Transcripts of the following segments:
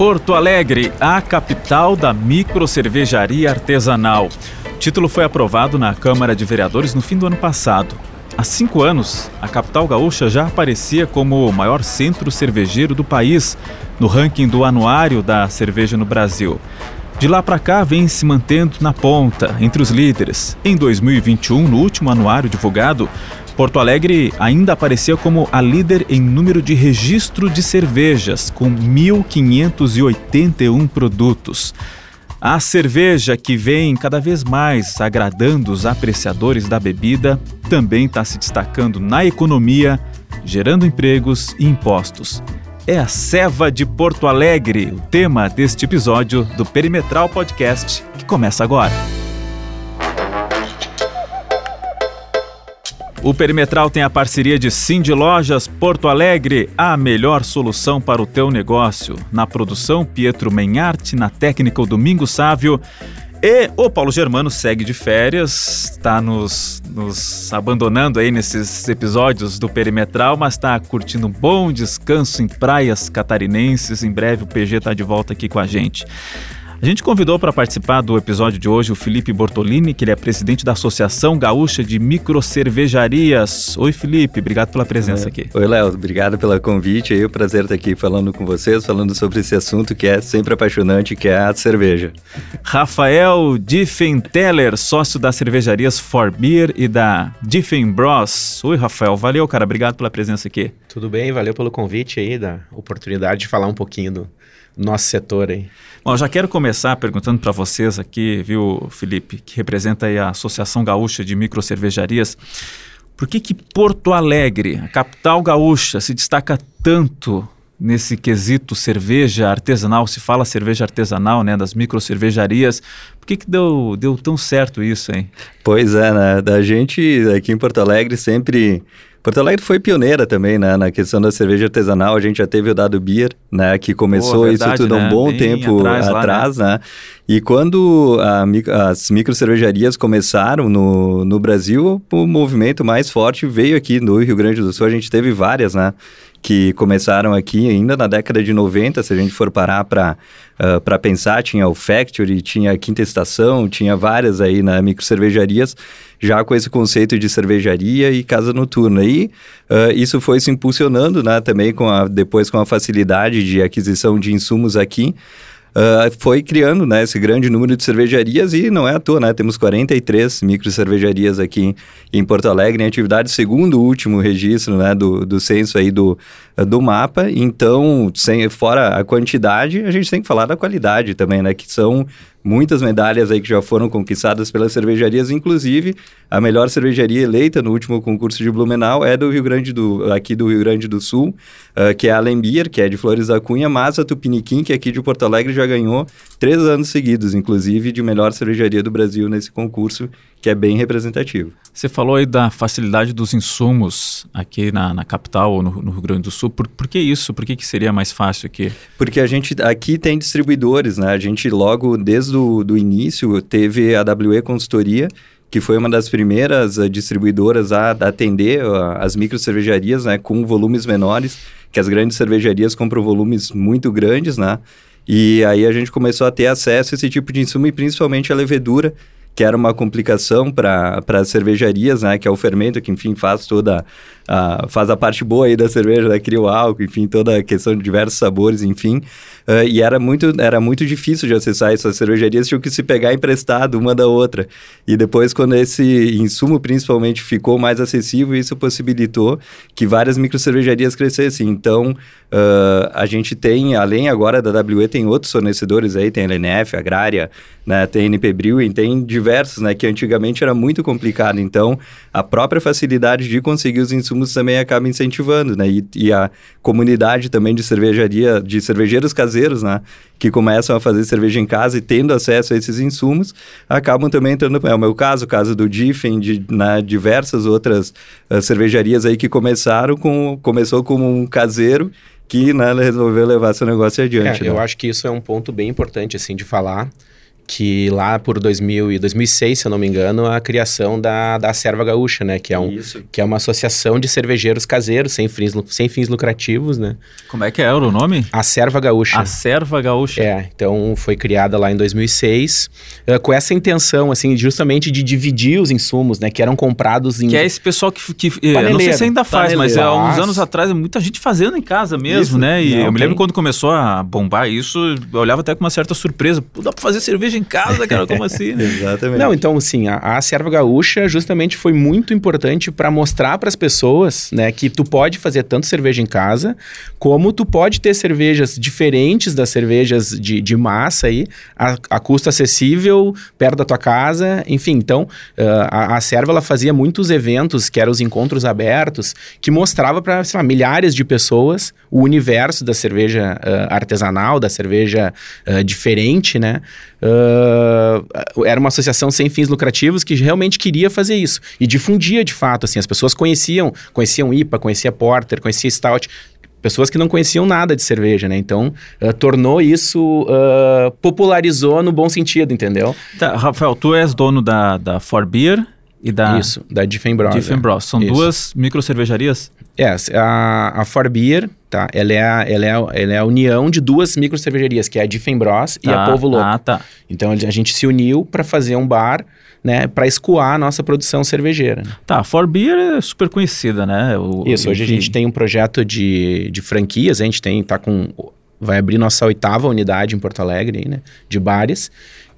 Porto Alegre, a capital da microcervejaria artesanal. O título foi aprovado na Câmara de Vereadores no fim do ano passado. Há cinco anos, a capital gaúcha já aparecia como o maior centro cervejeiro do país no ranking do Anuário da Cerveja no Brasil. De lá para cá, vem se mantendo na ponta, entre os líderes. Em 2021, no último anuário divulgado, Porto Alegre ainda aparecia como a líder em número de registro de cervejas, com 1.581 produtos. A cerveja que vem cada vez mais agradando os apreciadores da bebida também está se destacando na economia, gerando empregos e impostos. É a Ceva de Porto Alegre, o tema deste episódio do Perimetral Podcast, que começa agora. O Perimetral tem a parceria de Cindy Lojas Porto Alegre, a melhor solução para o teu negócio. Na produção, Pietro Menharte, na técnica, o Domingo Sávio. E o Paulo Germano segue de férias, está nos, nos abandonando aí nesses episódios do Perimetral, mas está curtindo um bom descanso em praias catarinenses. Em breve o PG está de volta aqui com a gente. A gente convidou para participar do episódio de hoje o Felipe Bortolini, que ele é presidente da Associação Gaúcha de Microcervejarias. Oi, Felipe, obrigado pela presença aqui. Oi, Léo, obrigado pelo convite. É um prazer estar aqui falando com vocês, falando sobre esse assunto que é sempre apaixonante, que é a cerveja. Rafael Diffenteller, sócio das cervejarias For Beer e da Diffen Bros. Oi, Rafael, valeu, cara, obrigado pela presença aqui. Tudo bem, valeu pelo convite aí, da oportunidade de falar um pouquinho do nosso setor aí. Bom, já quero começar perguntando para vocês aqui, viu, Felipe, que representa a Associação Gaúcha de Microcervejarias, por que que Porto Alegre, a capital gaúcha, se destaca tanto nesse quesito cerveja artesanal, se fala cerveja artesanal, né, das microcervejarias. Por que, que deu, deu tão certo isso, hein? Pois é, né? Da gente aqui em Porto Alegre sempre Porto Alegre foi pioneira também, né, na questão da cerveja artesanal. A gente já teve o Dado Beer, né, que começou verdade, isso tudo né? um bom Bem tempo atrás, atrás lá, né? né? E quando a, as micro cervejarias começaram no, no Brasil, o movimento mais forte veio aqui no Rio Grande do Sul. A gente teve várias, né? que começaram aqui ainda na década de 90, se a gente for parar para uh, ah, pensar, tinha o Factory, tinha a Quinta Estação, tinha várias aí na micro cervejarias, já com esse conceito de cervejaria e casa noturna. E uh, isso foi se impulsionando, né, também com a, depois com a facilidade de aquisição de insumos aqui, Uh, foi criando né, esse grande número de cervejarias e não é à toa, né? Temos 43 micro cervejarias aqui em Porto Alegre em atividade, segundo o último registro né, do, do censo aí do, do mapa. Então, sem, fora a quantidade, a gente tem que falar da qualidade também, né? Que são muitas medalhas aí que já foram conquistadas pelas cervejarias, inclusive a melhor cervejaria eleita no último concurso de Blumenau é do Rio Grande do aqui do Rio Grande do Sul, uh, que é a Alembier, que é de Flores da Cunha, mas a Tupiniquim, que é aqui de Porto Alegre, já ganhou três anos seguidos, inclusive, de melhor cervejaria do Brasil nesse concurso, que é bem representativo. Você falou aí da facilidade dos insumos aqui na, na capital ou no, no, Rio Grande do Sul. Por, por que isso? Por que, que seria mais fácil aqui? Porque a gente aqui tem distribuidores, né? A gente logo desde o do início teve a WE Consultoria, que foi uma das primeiras uh, distribuidoras a, atender uh, as micro cervejarias, né, com volumes menores, que as grandes cervejarias compram volumes muito grandes, né? E aí a gente começou a ter acesso a esse tipo de insumo e principalmente a levedura, que era uma complicação para as cervejarias, né? Que é o fermento que, enfim, faz toda a, faz a parte boa aí da cerveja, né? Cria o álcool, enfim, toda a questão de diversos sabores, enfim. Uh, e era muito, era muito difícil de acessar essas cervejarias, tinham que se pegar emprestado uma da outra. E depois, quando esse insumo principalmente ficou mais acessível, isso possibilitou que várias micro cervejarias crescessem. Então, uh, a gente tem, além agora da WE, tem outros fornecedores aí, tem a LNF, Agrária, né, tem a NP Brewing, tem diversos, né, que antigamente era muito complicado. Então, a própria facilidade de conseguir os insumos também acaba incentivando, né, e, e a comunidade também de cervejaria, de cervejeiros caseiros caseiros, né? Que começam a fazer cerveja em casa e tendo acesso a esses insumos, acabam também entrando. É o meu caso, o caso do Diffen, de né, diversas outras uh, cervejarias aí que começaram com. Começou como um caseiro que né, resolveu levar seu negócio adiante. É, né? Eu acho que isso é um ponto bem importante, assim, de falar que lá por 2000 e 2006, se eu não me engano, a criação da, da Serva Gaúcha, né? Que é, um, que é uma associação de cervejeiros caseiros sem fins, sem fins lucrativos, né? Como é que é o nome? A Serva Gaúcha. A Serva Gaúcha. É, então foi criada lá em 2006 uh, eh, com essa intenção, assim, justamente de dividir os insumos, né? Que eram comprados em... Que é esse pessoal que... que eu não sei se ainda faz, mas há uns anos atrás, muita gente fazendo em casa mesmo, isso, né? E não, eu me lembro quando começou a bombar isso, eu olhava até com uma certa surpresa. Pô, dá pra fazer cerveja em casa, cara, como assim? Né? Exatamente. Não, então, assim, a, a serva gaúcha justamente foi muito importante para mostrar para as pessoas, né, que tu pode fazer tanto cerveja em casa, como tu pode ter cervejas diferentes das cervejas de, de massa aí, a, a custo acessível, perto da tua casa, enfim. Então, uh, a, a serva, ela fazia muitos eventos, que eram os encontros abertos, que mostrava para, milhares de pessoas o universo da cerveja uh, artesanal, da cerveja uh, diferente, né? Uh, era uma associação sem fins lucrativos que realmente queria fazer isso e difundia de fato, assim, as pessoas conheciam, conheciam IPA, conhecia Porter, conhecia Stout, pessoas que não conheciam nada de cerveja, né? Então, uh, tornou isso, uh, popularizou no bom sentido, entendeu? Tá, Rafael, tu és dono da, da For Beer e da... Isso, da Diffenbros. Diffenbros. São isso. duas micro cervejarias? É, a, a For Beer, tá? Ela é a, ela, é a, ela é a união de duas micro cervejarias, que é a Diffenbros tá. e a tá. Povo Louco. Ah, tá. Então, a gente se uniu para fazer um bar né, para escoar a nossa produção cervejeira. Tá, a For Beer é super conhecida, né? O, Isso, hoje enfim. a gente tem um projeto de, de franquias, a gente tem, tá com, vai abrir nossa oitava unidade em Porto Alegre, né, de bares,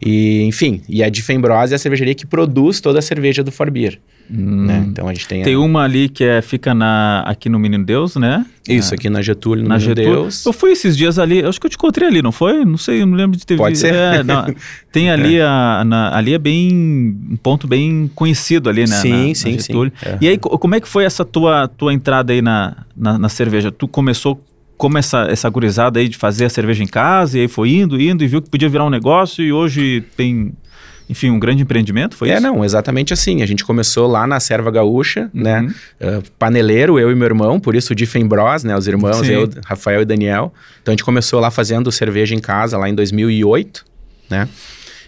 e enfim, e a Diffenbrose é a cervejaria que produz toda a cerveja do For Beer. Hum. Né? Então a gente tem. Tem a... uma ali que é, fica na, aqui no Menino Deus, né? Isso, aqui na Getúlio, no na Menino Getúlio. Deus. Eu fui esses dias ali, acho que eu te encontrei ali, não foi? Não sei, não lembro de ter Pode ser. É, não, tem ali, é. a, na, ali é bem, um ponto bem conhecido ali, né? Sim, na, sim, na sim. É. E aí, como é que foi essa tua, tua entrada aí na, na, na cerveja? Tu começou como essa, essa gurizada aí de fazer a cerveja em casa, e aí foi indo, indo, e viu que podia virar um negócio, e hoje tem enfim, um grande empreendimento, foi é, isso? É, não, exatamente assim. A gente começou lá na Serva Gaúcha, uhum. né? Uh, paneleiro, eu e meu irmão, por isso o Diffenbros, né? Os irmãos, Sim. eu, Rafael e Daniel. Então a gente começou lá fazendo cerveja em casa, lá em 2008, né?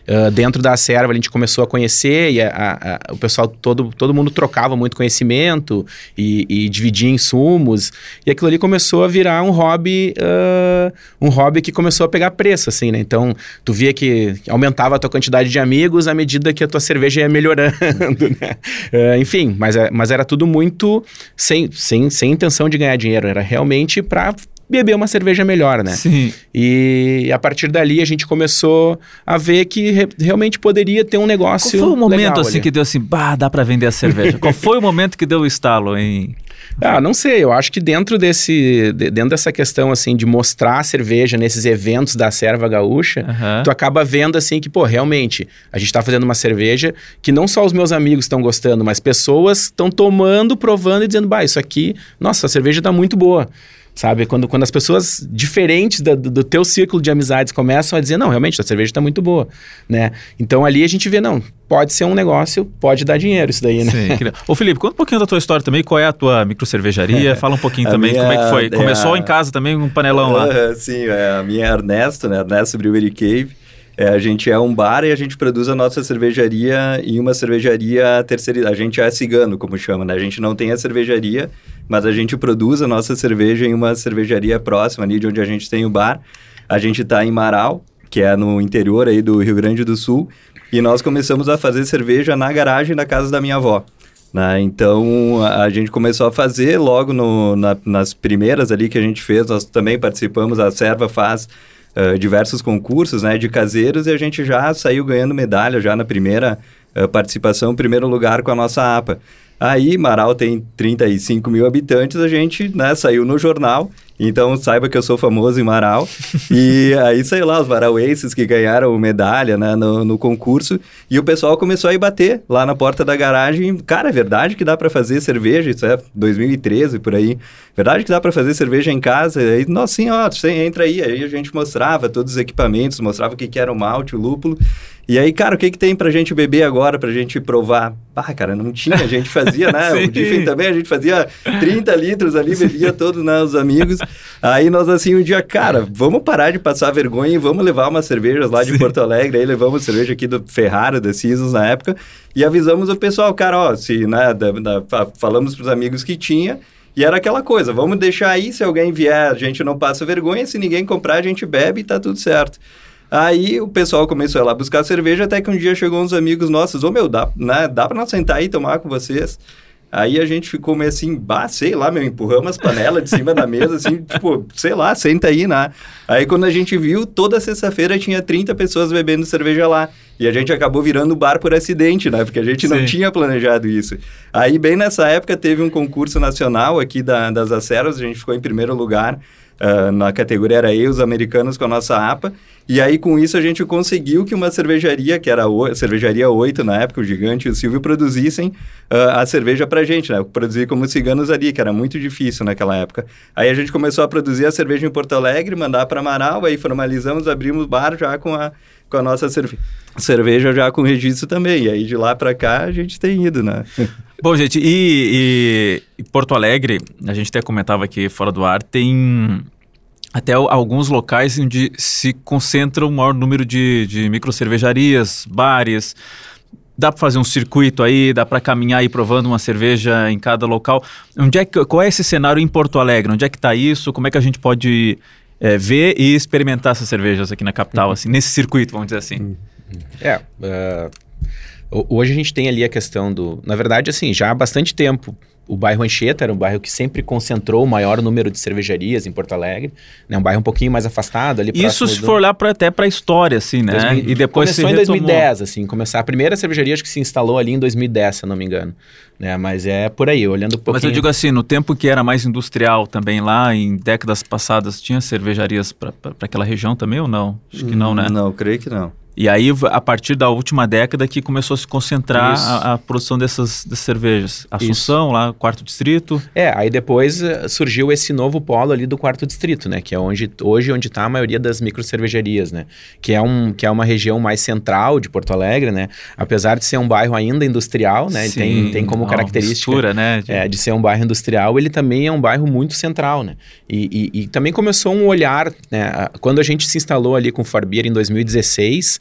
Uh, dentro da serva a gente começou a conhecer e a, a, o pessoal, todo, todo mundo trocava muito conhecimento e, e, dividia insumos. E aquilo ali começou a virar um hobby, uh, um hobby que começou a pegar preço, assim, né? Então, tu via que aumentava a tua quantidade de amigos à medida que a tua cerveja ia melhorando, né? Uh, enfim, mas, é, mas era tudo muito sem, sem, sem intenção de ganhar dinheiro. Era realmente para beber uma cerveja melhor, né? Sim. E a partir dali a gente começou a ver que re realmente poderia ter um negócio. Qual foi o momento assim ali? que deu assim, bah, dá para vender a cerveja? Qual foi o momento que deu o estalo em ah, não sei. Eu acho que dentro desse, dentro dessa questão assim de mostrar a cerveja nesses eventos da serva gaúcha, uhum. tu acaba vendo assim que, pô, realmente, a gente tá fazendo uma cerveja que não só os meus amigos estão gostando, mas pessoas estão tomando, provando e dizendo, bah, isso aqui, nossa, a cerveja tá muito boa sabe? Quando, quando as pessoas diferentes do, do teu círculo de amizades começam a dizer, não, realmente, a cerveja está muito boa, né? Então ali a gente vê, não, pode ser um negócio, pode dar dinheiro isso daí, né? Sim. Ô Felipe, conta um pouquinho da tua história também, qual é a tua microcervejaria, fala um pouquinho também minha, como é que foi. Começou é, em casa também, um panelão lá. Uh, sim, é, a minha é Ernesto, né? Ernesto Brewery Cave. É, a gente é um bar e a gente produz a nossa cervejaria em uma cervejaria terceira. A gente é cigano, como chama, né? A gente não tem a cervejaria, mas a gente produz a nossa cerveja em uma cervejaria próxima ali de onde a gente tem o bar. A gente está em Marau, que é no interior aí do Rio Grande do Sul, e nós começamos a fazer cerveja na garagem da casa da minha avó. Né? Então a gente começou a fazer logo no, na, nas primeiras ali que a gente fez, nós também participamos, a Serva faz uh, diversos concursos né, de caseiros e a gente já saiu ganhando medalha já na primeira uh, participação, primeiro lugar com a nossa APA. Aí, Marau tem 35 mil habitantes, a gente né, saiu no jornal então saiba que eu sou famoso em Marau. e aí, sei lá, os marauenses que ganharam medalha né, no, no, concurso. E o pessoal começou a ir bater lá na porta da garagem. Cara, é verdade que dá para fazer cerveja? Isso é 2013 por aí. Verdade que dá para fazer cerveja em casa? E aí, nossa, sim, ó, você entra aí. Aí a gente mostrava todos os equipamentos, mostrava o que, que era o malte, o lúpulo. E aí, cara, o que, que tem pra gente beber agora, pra gente provar? Ah, cara, não tinha, a gente fazia, né? o Diffin também, a gente fazia 30 litros ali, bebia todos né, os amigos. Aí nós assim, um dia, cara, vamos parar de passar vergonha e vamos levar umas cervejas lá de Sim. Porto Alegre. Aí levamos cerveja aqui do Ferrara, da Cisos na época, e avisamos o pessoal, cara, ó, se, né, da, da, falamos pros amigos que tinha, e era aquela coisa, vamos deixar aí, se alguém vier, a gente não passa vergonha, se ninguém comprar, a gente bebe e tá tudo certo. Aí o pessoal começou a ir lá buscar cerveja, até que um dia chegou uns amigos nossos, ô oh, meu, dá, né, dá pra nós sentar aí e tomar com vocês? Aí a gente ficou meio assim, bah, sei lá, meu, empurramos as panelas de cima da mesa, assim, tipo, sei lá, senta aí, né? Aí quando a gente viu, toda sexta-feira tinha 30 pessoas bebendo cerveja lá. E a gente acabou virando bar por acidente, né? Porque a gente Sim. não tinha planejado isso. Aí, bem nessa época, teve um concurso nacional aqui da, das aceras, a gente ficou em primeiro lugar. Uh, na categoria era eu, os americanos com a nossa APA. E aí, com isso, a gente conseguiu que uma cervejaria, que era a Cervejaria 8 na época, o Gigante e o Silvio, produzissem uh, a cerveja pra gente, né? Produzir como ciganos ali, que era muito difícil naquela época. Aí a gente começou a produzir a cerveja em Porto Alegre, mandar para Amaral, aí formalizamos, abrimos bar já com a, com a nossa cerve cerveja já com registro também. E aí, de lá para cá, a gente tem ido, né? Bom, gente, e, e, Porto Alegre, a gente até comentava aqui fora do ar, tem até alguns locais onde se concentra o maior número de, de micro cervejarias, bares. Dá para fazer um circuito aí, dá para caminhar aí provando uma cerveja em cada local. Onde é que, qual é esse cenário em Porto Alegre? Onde é que está isso? Como é que a gente pode é, ver e experimentar essas cervejas aqui na capital, uhum. assim, nesse circuito, vamos dizer assim? Uhum. É, uh, hoje a gente tem ali a questão do... Na verdade, assim, já há bastante tempo o bairro Anchieta era um bairro que sempre concentrou o maior número de cervejarias em Porto Alegre, né? Um bairro um pouquinho mais afastado ali. Isso se do... for olhar pra, até para a história, assim, né? 2000, e depois começou em 2010, assim, começar a primeira cervejaria acho que se instalou ali em 2010, se eu não me engano, né? Mas é por aí, olhando um pouquinho. Mas eu digo assim, no tempo que era mais industrial também lá, em décadas passadas, tinha cervejarias para aquela região também ou não? Acho que não, né? Não, creio que não. E aí, a partir da última década, que começou a se concentrar a, a, produção dessas, dessas cervejas. Assunção, Isso. lá, quarto distrito. É, aí depois uh, surgiu esse novo polo ali do quarto distrito, né? Que é onde, hoje onde está a maioria das micro cervejarias, né? Que é, um, que é uma região mais central de Porto Alegre, né? Apesar de ser um bairro ainda industrial, né? Sim, tem, tem como característica mistura, né? de... É, de ser um bairro industrial, ele também é um bairro muito central, né? E, e, e também começou um olhar, né? Quando a gente se instalou ali com o Farbier em 2016,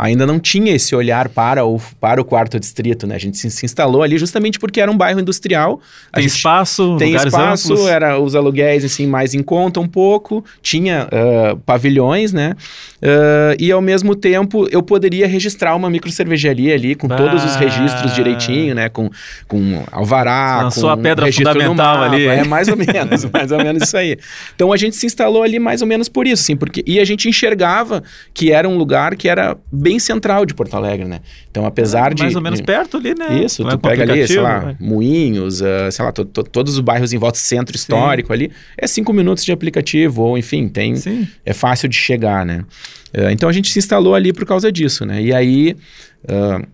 ainda não tinha esse olhar para o, para o quarto distrito, né? A gente se, se instalou ali justamente porque era um bairro industrial. Tem espaço, tem espaço, amplos. era os aluguéis assim mais em conta um pouco, tinha uh, pavilhões, né? Uh, e ao mesmo tempo eu poderia registrar uma micro cervejaria ali com todos os registros direitinho, né? Com, com alvará, com a pedra fundamental mapa, ali. É mais ou menos, mais ou menos isso aí. Então a gente se instalou ali mais ou menos por isso, assim, porque e a gente enxergava que era um lugar que era bem central de Porto Alegre, né? Então, apesar é, de... Mais ou menos perto ali, né? Isso, Não tu é pega ali, sei lá, né? Moinhos, uh, sei lá, to, to, todos os bairros em volta do centro histórico Sim. ali, é cinco minutos de aplicativo, ou enfim, tem... Sim. É fácil de chegar, né? Uh, então, a gente se instalou ali por causa disso, né? E aí... Uh,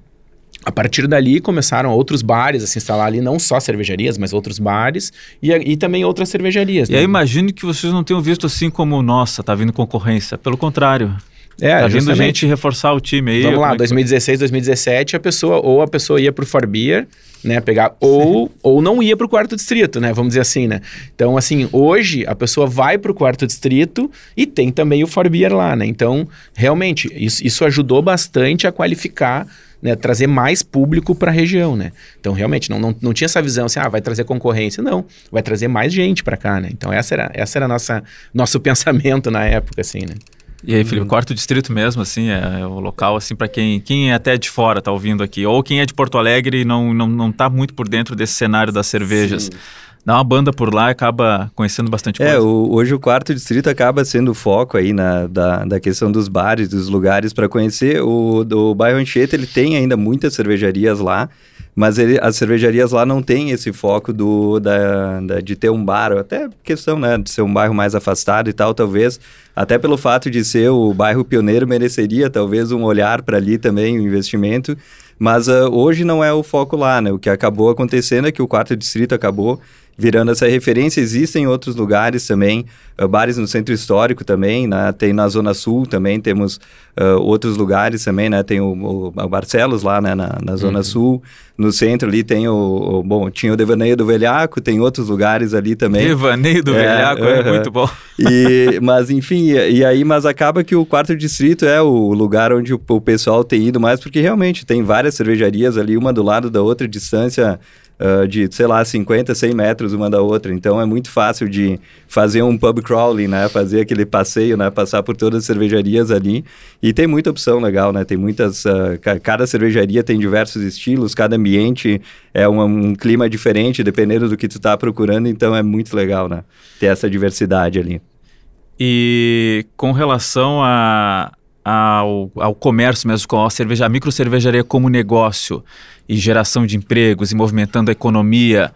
a partir dali começaram outros bares a se instalar ali, não só cervejarias, mas outros bares e, e também outras cervejarias. E né? aí imagine que vocês não tenham visto assim como, nossa, tá vindo concorrência. Pelo contrário. É, tá vindo gente reforçar o time aí. Vamos lá, 2016, 2017, a pessoa, ou a pessoa ia pro Forbier, né, pegar, ou, ou não ia pro quarto distrito, né, vamos dizer assim, né. Então, assim, hoje a pessoa vai pro quarto distrito e tem também o Forbier lá, né. Então, realmente, isso, isso ajudou bastante a qualificar né, trazer mais público para a região, né? Então, realmente, não, não, não tinha essa visão assim, ah, vai trazer concorrência. Não, vai trazer mais gente para cá, né? Então, essa era, essa era nossa, nosso pensamento na época, assim, né? E aí, Felipe, uhum. quarto distrito mesmo, assim, é, é o local, assim, para quem, quem é até de fora tá ouvindo aqui, ou quem é de Porto Alegre e não, não, não tá muito por dentro desse cenário das cervejas. Sim. Dá uma banda por lá e acaba conhecendo bastante é, coisa. É, o, hoje o quarto distrito acaba sendo o foco aí na, da, da questão dos bares, dos lugares para conhecer. O, o bairro Anchieta, ele tem ainda muitas cervejarias lá, mas ele, as cervejarias lá não têm esse foco do, da, da, de ter um bar, até questão né, de ser um bairro mais afastado e tal, talvez, até pelo fato de ser o bairro pioneiro, mereceria talvez um olhar para ali também, um investimento, mas uh, hoje não é o foco lá, né? O que acabou acontecendo é que o quarto distrito acabou virando essa referência. Existem outros lugares também, uh, bares no centro histórico também, né? Tem na Zona Sul também, temos uh, outros lugares também, né? Tem o, o, Barcelos lá, né? Na, na Zona uhum. Sul. No centro ali tem o, o, Bom, tinha o Devaneio do Velhaco, tem outros lugares ali também. Devaneio do é, Velhaco, é muito bom. E, mas, enfim, e, e, aí, mas acaba que o quarto distrito é o lugar onde o, o pessoal tem ido mais, porque realmente tem várias cervejarias ali, uma do lado da outra, distância uh, de, sei lá, 50, 100 metros uma da outra. Então é muito fácil de fazer um pub crawling, né? Fazer aquele passeio, né? Passar por todas as cervejarias ali. E tem muita opção legal, né? Tem muitas... Uh, cada cervejaria tem diversos estilos, cada ambiente é um, um, clima diferente, dependendo do que tu tá procurando. Então é muito legal, né? Ter essa diversidade ali. E com relação a, ao, ao comércio mesmo, com a, cerveja, a como negócio e geração de empregos e movimentando a economia,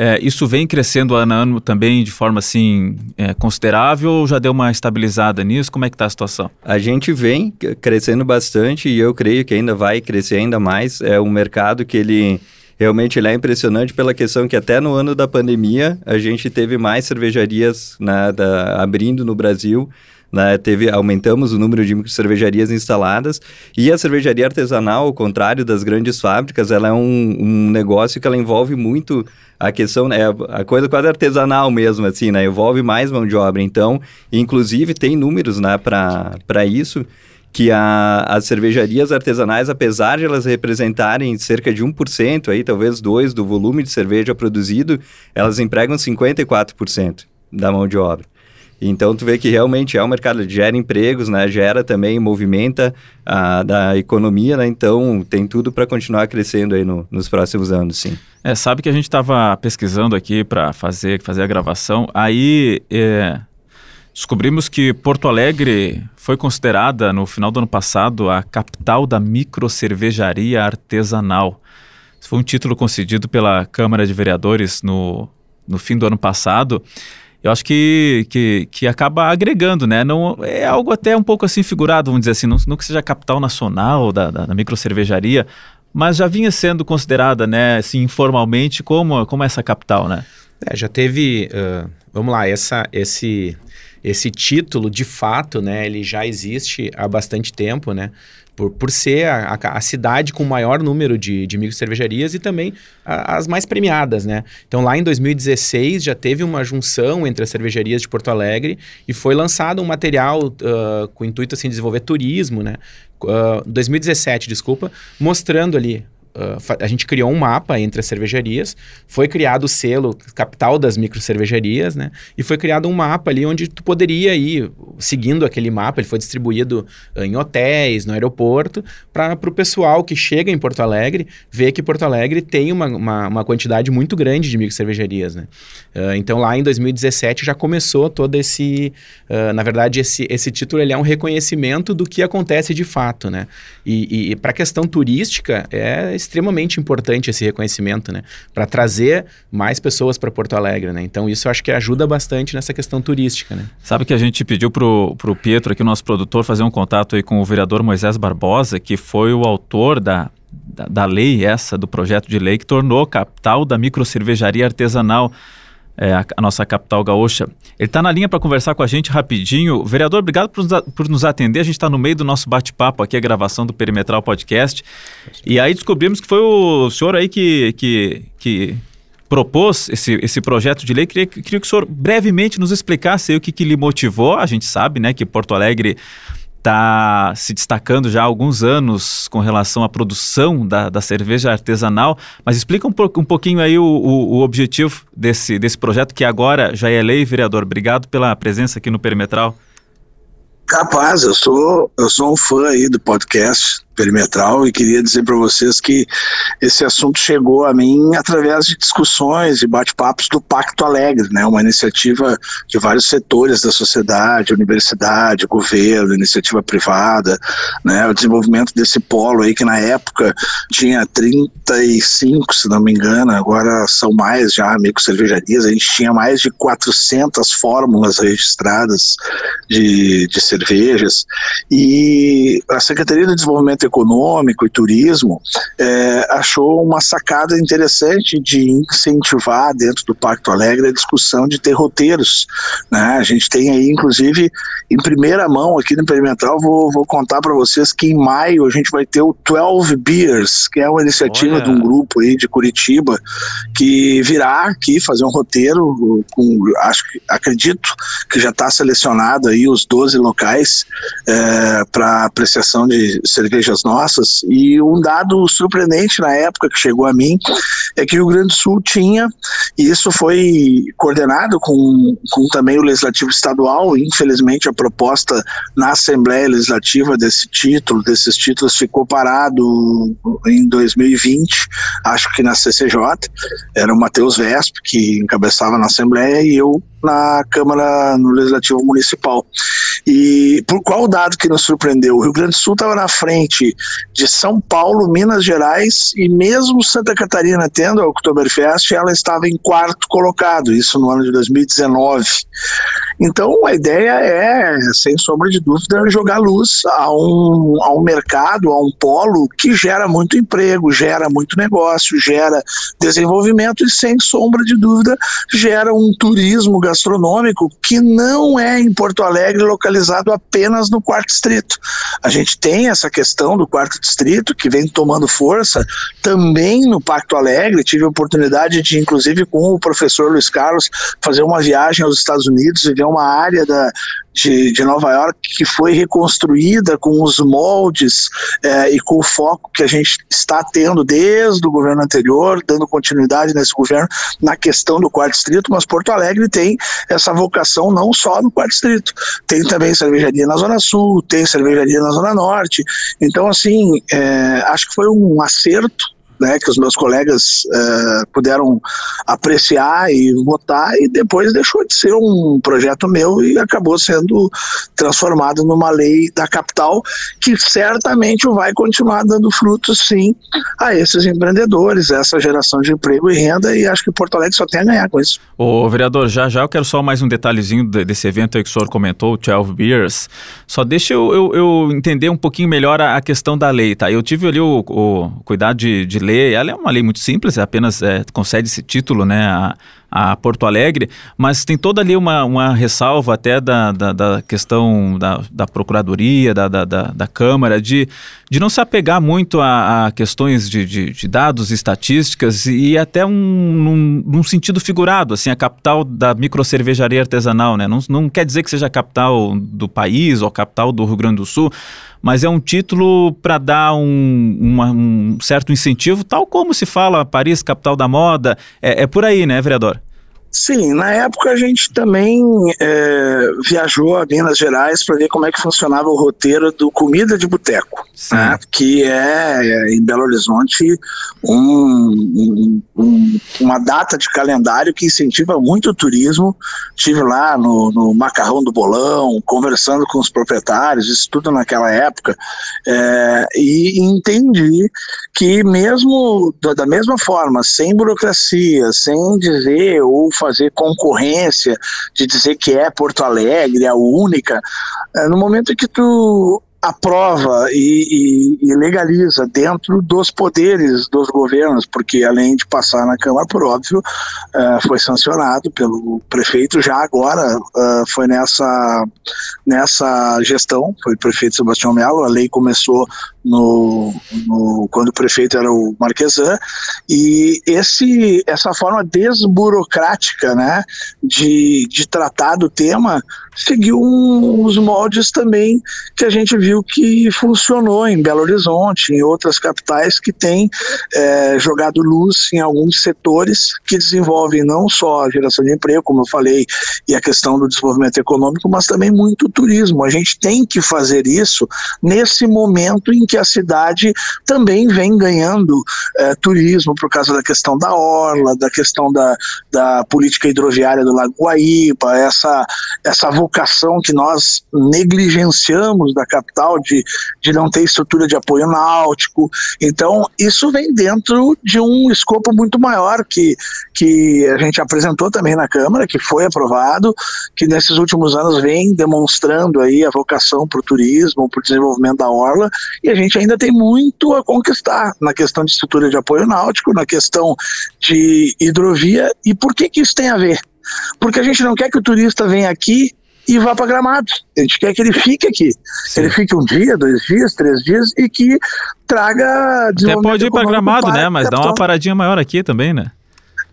é, isso vem crescendo ano a ano também de forma assim é, considerável ou já deu uma estabilizada nisso? Como é que está a situação? A gente vem crescendo bastante e eu creio que ainda vai crescer ainda mais. É um mercado que ele realmente ele é impressionante pela questão que até no ano da pandemia a gente teve mais cervejarias né, da, abrindo no Brasil né, teve, aumentamos o número de cervejarias instaladas e a cervejaria artesanal, ao contrário das grandes fábricas, ela é um, um negócio que ela envolve muito a questão, né, a coisa quase artesanal mesmo, assim, né, envolve mais mão de obra. Então, inclusive, tem números né, para isso, que a, as cervejarias artesanais, apesar de elas representarem cerca de 1%, aí, talvez 2% do volume de cerveja produzido, elas empregam 54% da mão de obra. Então tu vê que realmente é um mercado que gera empregos, né? Gera também movimenta a da economia, né? Então tem tudo para continuar crescendo aí no, nos próximos anos, sim. É, sabe que a gente estava pesquisando aqui para fazer fazer a gravação. Aí é, descobrimos que Porto Alegre foi considerada no final do ano passado a capital da microcervejaria artesanal. Isso foi um título concedido pela Câmara de Vereadores no, no fim do ano passado eu acho que, que, que acaba agregando, né? Não, é algo até um pouco assim figurado, vamos dizer assim, não, não que seja a capital nacional da, da, da microcervejaria, mas já vinha sendo considerada, né, assim, informalmente como, como essa capital, né? É, já teve, uh, vamos lá, essa, esse, esse título, de fato, né, ele já existe há bastante tempo, né? por, por ser a, a, a, cidade com o maior número de, de microcervejarias e também a, as mais premiadas, né? Então, lá em 2016, já teve uma junção entre as cervejarias de Porto Alegre e foi lançado um material uh, com o intuito assim, de desenvolver turismo, né? Uh, 2017, desculpa, mostrando ali Uh, a gente criou um mapa entre as cervejarias, foi criado o selo capital das micro cervejarias, né? E foi criado um mapa ali onde tu poderia ir seguindo aquele mapa, ele foi distribuído uh, em hotéis, no aeroporto, para o pessoal que chega em Porto Alegre ver que Porto Alegre tem uma, uma, uma quantidade muito grande de micro cervejarias, né? Uh, então lá em 2017 já começou todo esse, na verdade esse, esse título ele é um reconhecimento do que acontece de fato, né? E, e para a questão turística é extremamente importante esse reconhecimento, né? Para trazer mais pessoas para Porto Alegre, né? Então isso acho que ajuda bastante nessa questão turística, né? Sabe que a gente pediu pro, pro Pietro, aqui o nosso produtor, fazer um contato aí com o vereador Moisés Barbosa, que foi o autor da, da, da lei essa, do projeto de lei que tornou capital da microcervejaria artesanal é, a, a, nossa capital gaúcha. Ele está na linha para conversar com a gente rapidinho. Vereador, obrigado por, por nos atender. A gente está no meio do nosso bate-papo aqui, a gravação do Perimetral Podcast. E aí descobrimos que foi o senhor aí que, que, que propôs esse, esse projeto de lei. Queria, queria que o senhor brevemente nos explicasse o que, que lhe motivou. A gente sabe né, que Porto Alegre está se destacando já há alguns anos com relação à produção da, da cerveja artesanal, mas explica um, um pouquinho aí o, o, o, objetivo desse, desse projeto que agora já é lei, vereador. Obrigado pela presença aqui no Perimetral. Capaz, eu sou, eu sou um fã aí do podcast perimetral e queria dizer para vocês que esse assunto chegou a mim através de discussões e bate-papos do Pacto Alegre, né, uma iniciativa de vários setores da sociedade, universidade, governo, iniciativa privada, né, o desenvolvimento desse polo aí que na época tinha 35, se não me engano, agora são mais já micro cervejarias, a gente tinha mais de 400 fórmulas registradas de, de cervejas. E a Secretaria de Desenvolvimento econômico e turismo, é, achou uma sacada interessante de incentivar dentro do Pacto Alegre a discussão de ter roteiros. Né? A gente tem aí, inclusive, em primeira mão aqui no Perimetral, vou, vou contar para vocês que em maio a gente vai ter o 12 Beers, que é uma iniciativa Olha. de um grupo aí de Curitiba que virá aqui fazer um roteiro com, acho que acredito que já está selecionado aí os 12 locais é, para apreciação de cervejas nossas e um dado surpreendente na época que chegou a mim é que o Rio Grande do Sul tinha e isso foi coordenado com, com também o Legislativo Estadual infelizmente a proposta na Assembleia Legislativa desse título, desses títulos ficou parado em 2020 acho que na CCJ era o Matheus Vesp que encabeçava na Assembleia e eu na Câmara, no Legislativo Municipal. E por qual dado que nos surpreendeu? O Rio Grande do Sul estava na frente de São Paulo, Minas Gerais e mesmo Santa Catarina tendo a Oktoberfest, ela estava em quarto colocado, isso no ano de 2019. Então a ideia é, sem sombra de dúvida, jogar luz a um, a um mercado, a um polo que gera muito emprego, gera muito negócio, gera desenvolvimento e, sem sombra de dúvida, gera um turismo gastronômico que não é em Porto Alegre localizado apenas no quarto distrito. A gente tem essa questão do quarto distrito que vem tomando força também no Pacto Alegre. Tive a oportunidade de, inclusive, com o professor Luiz Carlos, fazer uma viagem aos Estados Unidos e ver uma área da, de, de Nova York que foi reconstruída com os moldes é, e com o foco que a gente está tendo desde o governo anterior, dando continuidade nesse governo na questão do quarto distrito, mas Porto Alegre tem essa vocação não só no quarto distrito, tem também cervejaria na Zona Sul, tem cervejaria na Zona Norte, então assim, é, acho que foi um acerto né, que os meus colegas uh, puderam apreciar e votar, e depois deixou de ser um projeto meu e acabou sendo transformado numa lei da capital, que certamente vai continuar dando frutos, sim, a esses empreendedores, essa geração de emprego e renda, e acho que Porto Alegre só tem a ganhar com isso. Ô, vereador, já já eu quero só mais um detalhezinho desse evento aí que o senhor comentou, o 12 Beers. Só deixa eu, eu, eu, entender um pouquinho melhor a, a, questão da lei, tá? Eu tive ali o, o cuidado de, de lei, ela é uma lei muito simples, é apenas é, concede esse título né, a, a, Porto Alegre, mas tem toda ali uma, uma ressalva até da, da, da questão da, da Procuradoria, da, da, da, Câmara, de, de não se apegar muito a, a questões de, de, de, dados, estatísticas e até um, num, num, sentido figurado, assim, a capital da microcervejaria artesanal, né? Não, não quer dizer que seja a capital do país ou a capital do Rio Grande do Sul, mas é um título para dar um, uma, um, certo incentivo, tal como se fala Paris, capital da moda. É, é por aí, né, vereador? Sim, na época a gente também é, viajou a Minas Gerais para ver como é que funcionava o roteiro do Comida de Boteco, né, que é, é, em Belo Horizonte um, um, uma data de calendário que incentiva muito o turismo. Estive lá no, no, Macarrão do Bolão, conversando com os proprietários, isso tudo naquela época, é, e entendi que mesmo da, mesma forma, sem burocracia, sem dizer ou fazer concorrência, de dizer que é Porto Alegre, a única, é, no momento que tu aprova e, e, e, legaliza dentro dos poderes dos governos, porque além de passar na Câmara, por óbvio, uh, foi sancionado pelo prefeito já agora, uh, foi nessa, nessa gestão, foi o prefeito Sebastião Melo, a lei começou no, no, quando o prefeito era o Marquesan, e esse, essa forma desburocrática né, de, de tratar do tema seguiu um, os moldes também que a gente viu que funcionou em Belo Horizonte, em outras capitais que têm é, jogado luz em alguns setores que desenvolvem não só a geração de emprego, como eu falei, e a questão do desenvolvimento econômico, mas também muito turismo. A gente tem que fazer isso nesse momento em que a cidade também vem ganhando é, turismo por causa da questão da orla, da questão da, da política hidroviária do Lago Guaíba, essa, essa vocação que nós negligenciamos da capital de, de não ter estrutura de apoio náutico. Então, isso vem dentro de um escopo muito maior que, que a gente apresentou também na Câmara, que foi aprovado, que nesses últimos anos vem demonstrando aí a vocação para o turismo, para o desenvolvimento da orla, e a gente ainda tem muito a conquistar na questão de estrutura de apoio náutico, na questão de hidrovia. E por que que isso tem a ver? Porque a gente não quer que o turista venha aqui e vá para Gramado. A gente quer que ele fique aqui. Sim. Ele fique um dia, dois dias, três dias e que traga Até pode ir para Gramado, né? Mas dá uma paradinha maior aqui também, né?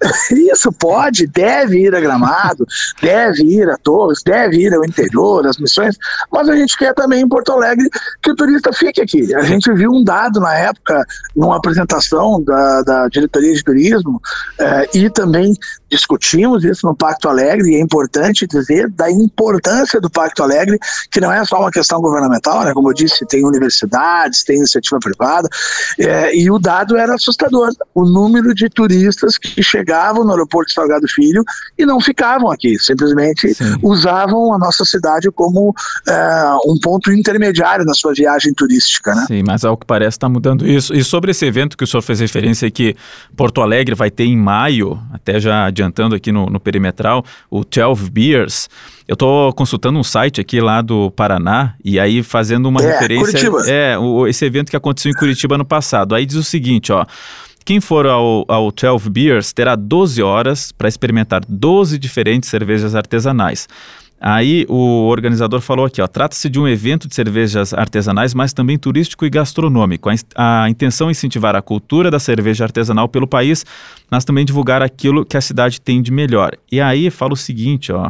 Isso pode, deve ir a Gramado, deve ir a Torres, deve ir ao interior, às missões, mas a gente quer também em Porto Alegre que o turista fique aqui. A gente viu um dado na época, numa apresentação da, da diretoria de turismo, eh, e também discutimos isso no Pacto Alegre, e é importante dizer da importância do Pacto Alegre, que não é só uma questão governamental, né? como eu disse, tem universidades, tem iniciativa privada, eh, e o dado era assustador, o número de turistas que chegavam no aeroporto de Salgado Filho e não ficavam aqui, simplesmente Sim. usavam a nossa cidade como é, um ponto intermediário na sua viagem turística. Né? Sim, mas ao que parece está mudando isso. E sobre esse evento que o senhor fez referência que Porto Alegre vai ter em maio, até já adiantando aqui no, no perimetral, o 12 Beers. Eu estou consultando um site aqui lá do Paraná e aí fazendo uma é, referência. Curitiba. É, o, esse evento que aconteceu em Curitiba no passado. Aí diz o seguinte, ó. Quem for ao, ao 12 Beers terá 12 horas para experimentar 12 diferentes cervejas artesanais. Aí o organizador falou aqui, ó, trata-se de um evento de cervejas artesanais, mas também turístico e gastronômico. A, a, intenção é incentivar a cultura da cerveja artesanal pelo país, mas também divulgar aquilo que a cidade tem de melhor. E aí fala o seguinte, ó,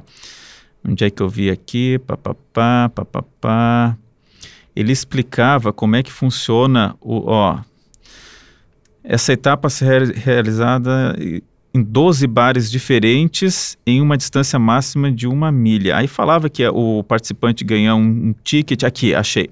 onde é que eu vi aqui, papapá, papapá. Ele explicava como é que funciona o, ó, essa etapa ser realizada em 12 bares diferentes em uma distância máxima de uma milha. Aí falava que o participante ganha um, um, ticket. Aqui, achei.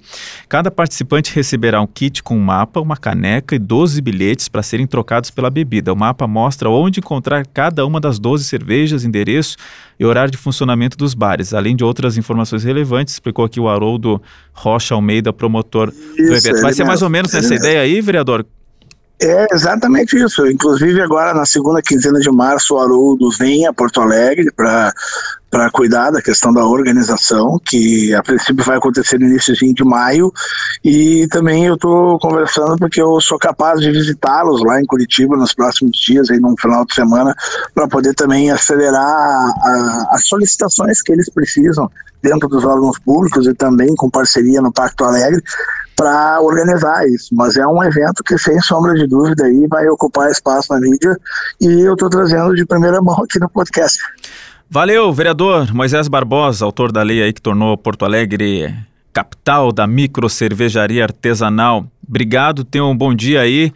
Cada participante receberá um kit com um mapa, uma caneca e 12 bilhetes para serem trocados pela bebida. O mapa mostra onde encontrar cada uma das 12 cervejas, endereço e horário de funcionamento dos bares, além de outras informações relevantes. Explicou aqui o Haroldo Rocha Almeida, promotor Isso, do evento. Vai ser mais ou menos essa ideia aí, vereador? É exatamente isso. Inclusive, agora na segunda quinzena de março, o Haroldo vem a Porto Alegre para cuidar da questão da organização, que a princípio vai acontecer no início de maio, e também eu estou conversando porque eu sou capaz de visitá-los lá em Curitiba nos próximos dias, aí no final de semana, para poder também acelerar a, as solicitações que eles precisam dentro dos órgãos públicos e também com parceria no Pacto Alegre, para organizar isso. Mas é um evento que, sem sombra de dúvida, aí vai ocupar espaço na mídia e eu estou trazendo de primeira mão aqui no podcast. Valeu, vereador Moisés Barbosa, autor da lei aí que tornou Porto Alegre capital da micro cervejaria artesanal. Obrigado, tenha um bom dia aí.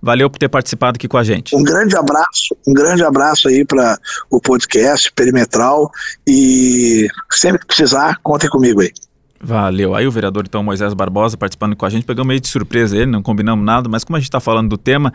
Valeu por ter participado aqui com a gente. Um grande abraço, um grande abraço aí para o podcast Perimetral e sempre que precisar, contem comigo aí. Valeu. Aí o vereador, então, Moisés Barbosa, participando com a gente. Pegamos meio de surpresa ele, não combinamos nada, mas como a gente está falando do tema,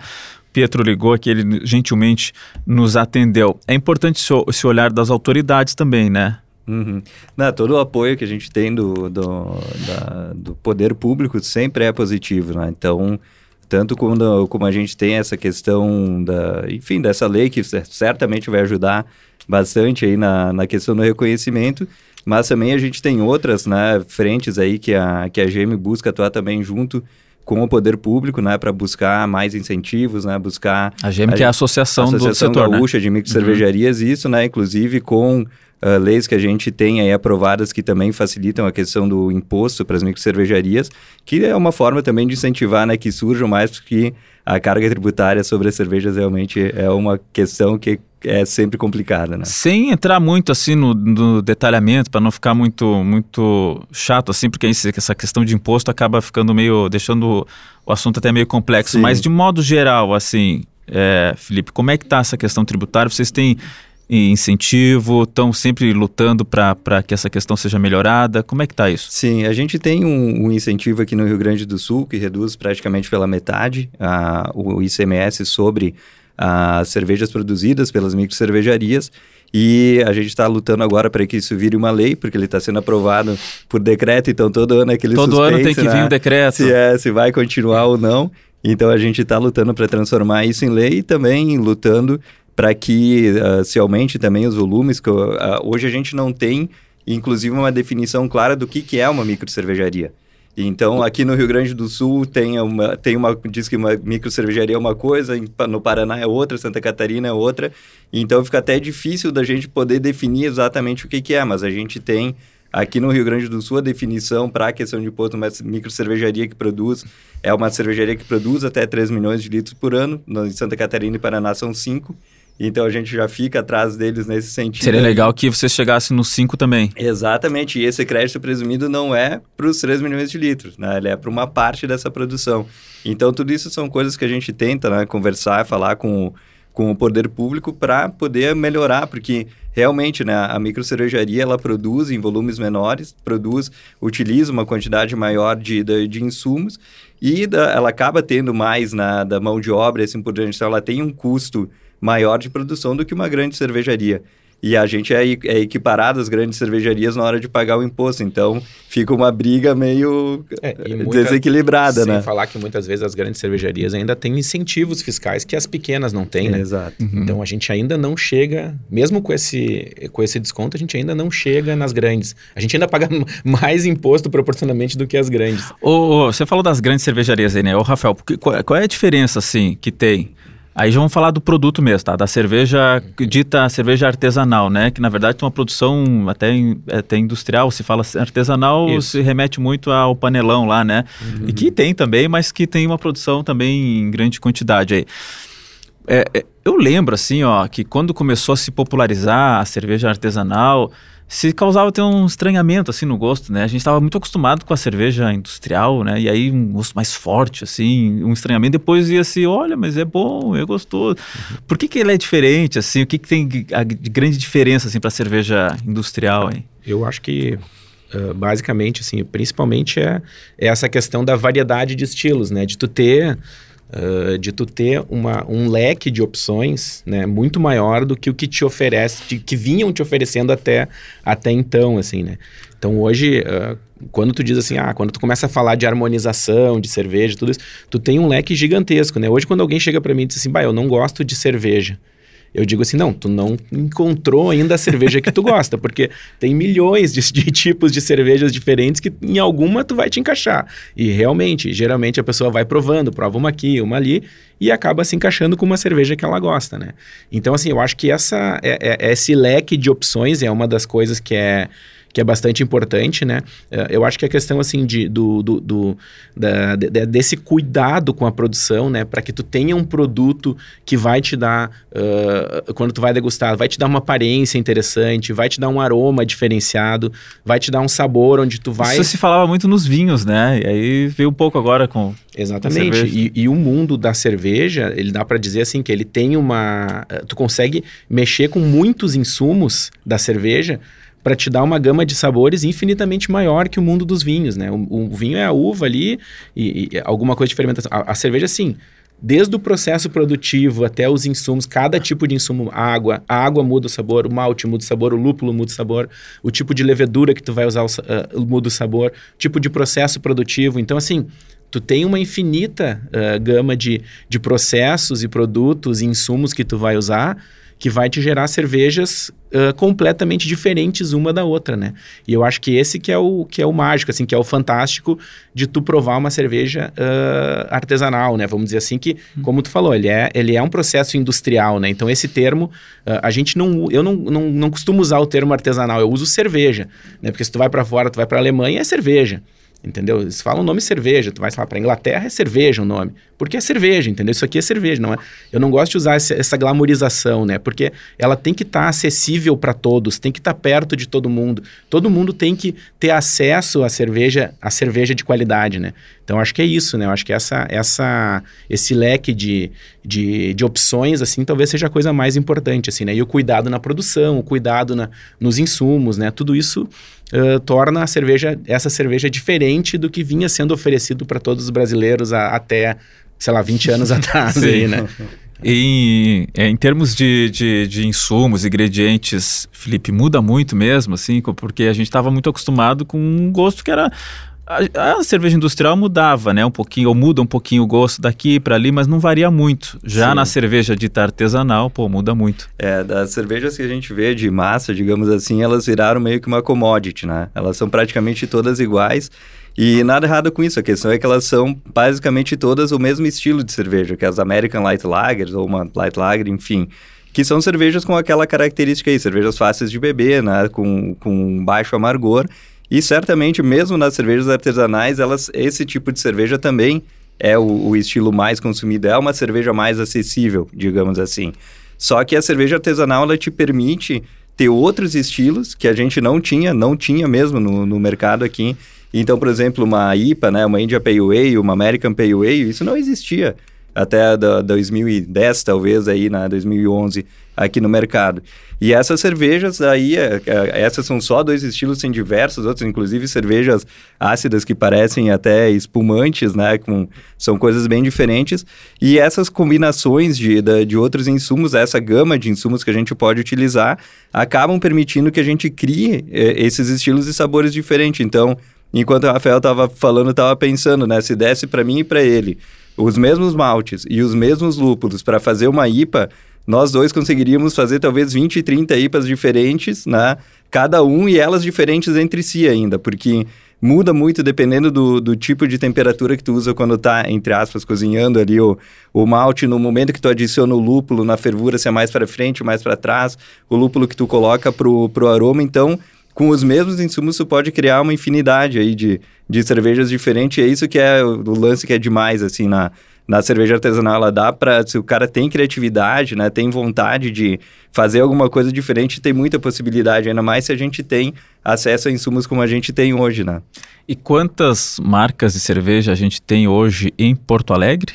Pietro ligou aqui, ele gentilmente nos atendeu. É importante esse olhar das autoridades também, né? Uhum. Não, todo o apoio que a gente tem do, do, da, do poder público sempre é positivo, né? Então, tanto quando, como a gente tem essa questão da, enfim, dessa lei que certamente vai ajudar bastante aí na, na questão do reconhecimento, mas também a gente tem outras né, frentes aí que a, que a GM busca atuar também junto com o poder público, né, para buscar mais incentivos, né, buscar... A GM a, que é a associação, a associação do setor, gaúcha né? de micro cervejarias, uhum. isso, né, inclusive com uh, leis que a gente tem aí aprovadas que também facilitam a questão do imposto para as micro cervejarias, que é uma forma também de incentivar, né, que surjam mais, porque a carga tributária sobre as cervejas realmente é uma questão que é sempre complicada, né? Sem entrar muito assim no, no detalhamento, para não ficar muito muito chato assim, porque essa questão de imposto acaba ficando meio deixando o assunto até meio complexo. Sim. Mas de modo geral, assim, é, Felipe, como é que está essa questão tributária? Vocês têm incentivo, estão sempre lutando para que essa questão seja melhorada? Como é que está isso? Sim, a gente tem um, um, incentivo aqui no Rio Grande do Sul que reduz praticamente pela metade a, o ICMS sobre as cervejas produzidas pelas micro cervejarias E a gente está lutando agora para que isso vire uma lei, porque ele está sendo aprovado por decreto, então todo ano é aquele Todo suspense, ano tem que né? vir um decreto. Se, é, se vai continuar ou não. Então a gente está lutando para transformar isso em lei e também lutando para que uh, se aumente também os volumes. Que, uh, hoje a gente não tem, inclusive, uma definição clara do que, que é uma micro cervejaria. Então, aqui no Rio Grande do Sul tem uma, tem uma diz que uma micro cervejaria é uma coisa, no Paraná é outra, Santa Catarina é outra. Então, fica até difícil da gente poder definir exatamente o que, que é, mas a gente tem aqui no Rio Grande do Sul a definição para a questão de imposto, uma micro cervejaria que produz, é uma cervejaria que produz até 3 milhões de litros por ano, em Santa Catarina e Paraná são 5 então a gente já fica atrás deles nesse sentido. Seria legal que você chegasse nos 5 também. Exatamente. E esse crédito presumido não é para os 3 milhões de litros, né? Ele é para uma parte dessa produção. Então tudo isso são coisas que a gente tenta né, conversar, falar com, com o poder público para poder melhorar, porque realmente né, a microcervejaria ela produz em volumes menores, produz, utiliza uma quantidade maior de, de, de insumos e da, ela acaba tendo mais na, da mão de obra, assim por diante. Então ela tem um custo maior de produção do que uma grande cervejaria. E a gente é, é equiparado às grandes cervejarias na hora de pagar o imposto. Então, fica uma briga meio é, muita, desequilibrada, sem né? falar que muitas vezes as grandes cervejarias ainda têm incentivos fiscais que as pequenas não têm, né? Exato. Uhum. Então, a gente ainda não chega, mesmo com esse, com esse desconto, a gente ainda não chega nas grandes. A gente ainda paga mais imposto proporcionalmente do que as grandes. Ô, ô, você falou das grandes cervejarias aí, né? Ô, Rafael, qual, qual é a diferença, assim, que tem Aí já vamos falar do produto mesmo, tá? Da cerveja, dita cerveja artesanal, né? Que na verdade tem uma produção até, até industrial, se fala artesanal, Isso. se remete muito ao panelão lá, né? Uhum. E que tem também, mas que tem uma produção também em grande quantidade aí. É, é, eu lembro, assim, ó, que quando começou a se popularizar a cerveja artesanal, se causava até um estranhamento assim no gosto, né? A gente estava muito acostumado com a cerveja industrial, né? E aí um gosto mais forte, assim, um estranhamento. Depois ia assim, olha, mas é bom, é gostoso. Uhum. Por que, que ele é diferente, assim? O que, que tem de grande diferença, assim, para a cerveja industrial, hein? Eu acho que basicamente, assim, principalmente é, é essa questão da variedade de estilos, né? De tu ter De tu ter uma, um leque de opções né, muito maior do que o que te oferece, de, que vinham te oferecendo até, até então, assim, né? Então hoje, uh, quando tu diz assim, ah, quando tu começa a falar de harmonização, de cerveja, tudo isso, tu tem um leque gigantesco, né? Hoje quando alguém chega para mim e diz assim, bah, eu não gosto de cerveja, eu digo assim, não, tu não encontrou ainda a cerveja que tu gosta, porque tem milhões de, de, tipos de cervejas diferentes que em alguma tu vai te encaixar. E realmente, geralmente a pessoa vai provando, prova uma aqui, uma ali, e acaba se encaixando com uma cerveja que ela gosta, né? Então, assim, eu acho que essa, é, é, esse leque de opções é uma das coisas que é que é bastante importante, né? É, eu acho que a questão, assim, de, do, do, do da, de, desse cuidado com a produção, né? Para que tu tenha um produto que vai te dar, uh, quando tu vai degustar, vai te dar uma aparência interessante, vai te dar um aroma diferenciado, vai te dar um sabor onde tu vai... Isso se falava muito nos vinhos, né? E aí veio um pouco agora com... Exatamente. E, e, o mundo da cerveja, ele dá para dizer assim que ele tem uma... Tu consegue mexer com muitos insumos da cerveja para te dar uma gama de sabores infinitamente maior que o mundo dos vinhos, né? O, o vinho é a uva ali e, e alguma coisa de fermentação. A, a, cerveja, sim. Desde o processo produtivo até os insumos, cada tipo de insumo, água, a água muda o sabor, o malte muda o sabor, o lúpulo muda o sabor, o tipo de levedura que tu vai usar uh, muda o sabor, tipo de processo produtivo. Então, assim, tu tem uma infinita uh, gama de, de processos e produtos e insumos que tu vai usar que vai te gerar cervejas uh, completamente diferentes uma da outra, né? E eu acho que esse que é o que é o mágico, assim, que é o fantástico de tu provar uma cerveja uh, artesanal, né? Vamos dizer assim que, como tu falou, ele é, ele é um processo industrial, né? Então esse termo, uh, a gente não, eu não, não, não costumo usar o termo artesanal, eu uso cerveja, né? Porque se tu vai para fora, tu vai para Alemanha, é cerveja. Entendeu? Eles falam o nome cerveja, tu vai falar para Inglaterra é cerveja o nome, porque é cerveja, entendeu? Isso aqui é cerveja, não é? Eu não gosto de usar essa, essa glamorização, né? Porque ela tem que estar tá acessível para todos, tem que estar tá perto de todo mundo. Todo mundo tem que ter acesso à cerveja, à cerveja de qualidade, né? Então acho que é isso, né? Eu acho que essa, essa, esse leque de, de, de opções, assim, talvez seja a coisa mais importante, assim, né? E o cuidado na produção, o cuidado na, nos insumos, né? Tudo isso uh, torna a cerveja, essa cerveja diferente do que vinha sendo oferecido para todos os brasileiros a, até, sei lá, 20 anos atrás aí, né? Em, é, em termos de, de, de, insumos, ingredientes, Felipe, muda muito mesmo, assim, porque a gente estava muito acostumado com um gosto que era a, a, cerveja industrial mudava, né? Um pouquinho, ou muda um pouquinho o gosto daqui para ali, mas não varia muito. Já Sim. na cerveja dita artesanal, pô, muda muito. É, das cervejas que a gente vê de massa, digamos assim, elas viraram meio que uma commodity, né? Elas são praticamente todas iguais. E nada errado com isso, a questão é que elas são basicamente todas o mesmo estilo de cerveja, que as American Light Lagers ou uma Light Lager, enfim que são cervejas com aquela característica aí, cervejas fáceis de beber, né, com, com baixo amargor e certamente, mesmo nas cervejas artesanais, elas, esse tipo de cerveja também é o, o, estilo mais consumido, é uma cerveja mais acessível, digamos assim. Só que a cerveja artesanal, ela te permite ter outros estilos que a gente não tinha, não tinha mesmo no, no mercado aqui. Então, por exemplo, uma IPA, né, uma India Pale Ale, uma American Pale Ale, isso não existia até da, 2010, talvez, aí, na 2011, aqui no mercado. E essas cervejas aí, é, é, essas são só dois estilos, tem diversos outros, inclusive cervejas ácidas que parecem até espumantes, né? Com, são coisas bem diferentes. E essas combinações de, de, de outros insumos, essa gama de insumos que a gente pode utilizar, acabam permitindo que a gente crie é, esses estilos e sabores diferentes. Então, enquanto o Rafael estava falando, estava pensando, né? Se desse para mim e para ele os mesmos maltes e os mesmos lúpulos para fazer uma IPA, nós dois conseguiríamos fazer talvez 20, 30 IPAs diferentes, né? Cada um e elas diferentes entre si ainda, porque muda muito dependendo do, do tipo de temperatura que tu usa quando tá, entre aspas, cozinhando ali o, o malte, no momento que tu adiciona o lúpulo na fervura, se é mais para frente, mais para trás, o lúpulo que tu coloca pro, pro aroma, então com os mesmos insumos, você pode criar uma infinidade aí de, de cervejas diferentes. E é isso que é o lance que é demais, assim, na, na cerveja artesanal. Ela dá para Se o cara tem criatividade, né? Tem vontade de fazer alguma coisa diferente, tem muita possibilidade. Ainda mais se a gente tem acesso a insumos como a gente tem hoje, né? E quantas marcas de cerveja a gente tem hoje em Porto Alegre?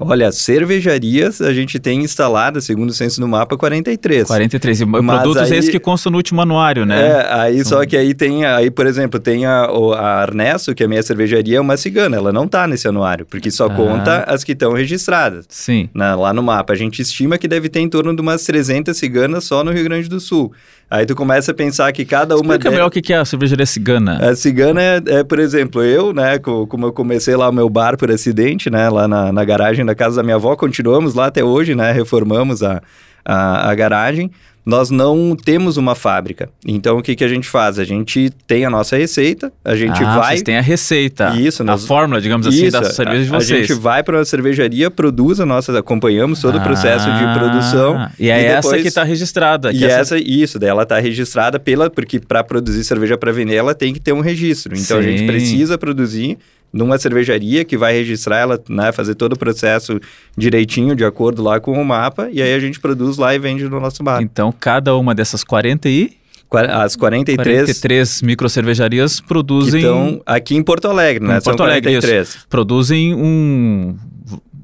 Olha, cervejarias a gente tem instaladas, segundo o censo no mapa, 43. 43. E Mas produtos aí, esses que constam no último anuário, né? É, aí São... só que aí tem, aí por exemplo, tem a, a Arnesto, que é a minha cervejaria, é uma cigana, ela não tá nesse anuário, porque só ah. conta as que estão registradas. Sim. Na, lá no mapa. A gente estima que deve ter em torno de umas 300 ciganas só no Rio Grande do Sul. Aí tu começa a pensar que cada uma... Explica melhor o que é a cervejaria cigana. A cigana é, é, por exemplo, eu, né, como eu comecei lá o meu bar por acidente, né, lá na, na garagem da casa da minha avó, continuamos lá até hoje, né, reformamos a, a, a garagem nós não temos uma fábrica. Então, o que, que a gente faz? A gente tem a nossa receita, a gente ah, vai... vocês têm a receita, isso, nós... a fórmula, digamos assim, isso, da cerveja de vocês. A gente vai para uma cervejaria, produz a nossa... Acompanhamos todo ah, o processo de produção. E é e depois... essa que está registrada. e essa... essa... isso, daí ela está registrada pela... Porque para produzir cerveja para vender, ela tem que ter um registro. Então, Sim. a gente precisa produzir numa cervejaria que vai registrar ela, né, fazer todo o processo direitinho, de acordo lá com o mapa, e aí a gente produz lá e vende no nosso bar. Então, cada uma dessas 40 e as 43... 43 microcervejarias produzem... Então, aqui em Porto Alegre, né? Em Porto Alegre, 43. Isso. Produzem um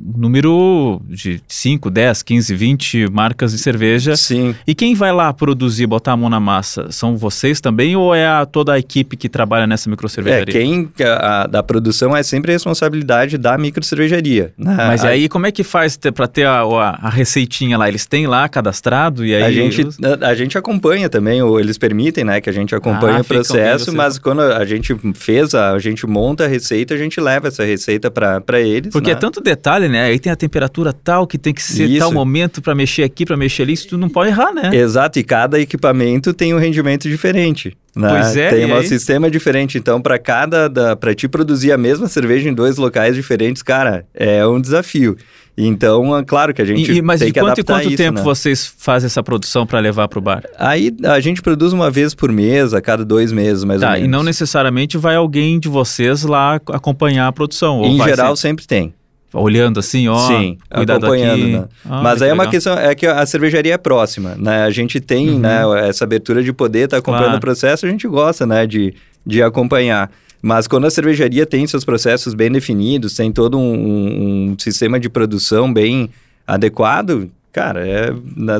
número de 5, 10, 15, 20 marcas de cerveja. Sim. E quem vai lá produzir, botar a mão na massa? São vocês também ou é a, toda a equipe que trabalha nessa microcervejaria? É, quem a, a, da produção é sempre a responsabilidade da microcervejaria. Né? Mas aí como é que faz para ter a, a, receitinha lá? Eles têm lá cadastrado e aí... A gente, a, a, gente acompanha também, ou eles permitem né, que a gente acompanhe ah, o processo, mas quando a gente fez, a, a gente monta a receita, a gente leva essa receita para eles. Porque é né? é tanto detalhe, né? Aí tem a temperatura tal que tem que ser Isso. tal momento para mexer aqui, para mexer ali, isso tu não pode errar, né? Exato, e cada equipamento tem um rendimento diferente. Né? Pois é, tem um aí? sistema diferente, então para cada para te produzir a mesma cerveja em dois locais diferentes, cara, é um desafio. Então, é claro que a gente e, mas tem que quanto, adaptar quanto isso, tempo né? vocês fazem essa produção para levar para o bar? Aí a gente produz uma vez por mês, a cada dois meses, mais tá, ou menos. E não necessariamente vai alguém de vocês lá acompanhar a produção. em geral, sempre tem olhando assim, ó, Sim, acompanhando, aqui. Né? Ah, Mas aí é uma questão, é que a cervejaria é próxima, né? A gente tem, uhum. né, essa abertura de poder estar tá acompanhando claro. o processo, a gente gosta, né, de, de acompanhar. Mas quando a cervejaria tem seus processos bem definidos, tem todo um, um sistema de produção bem adequado, Cara, é,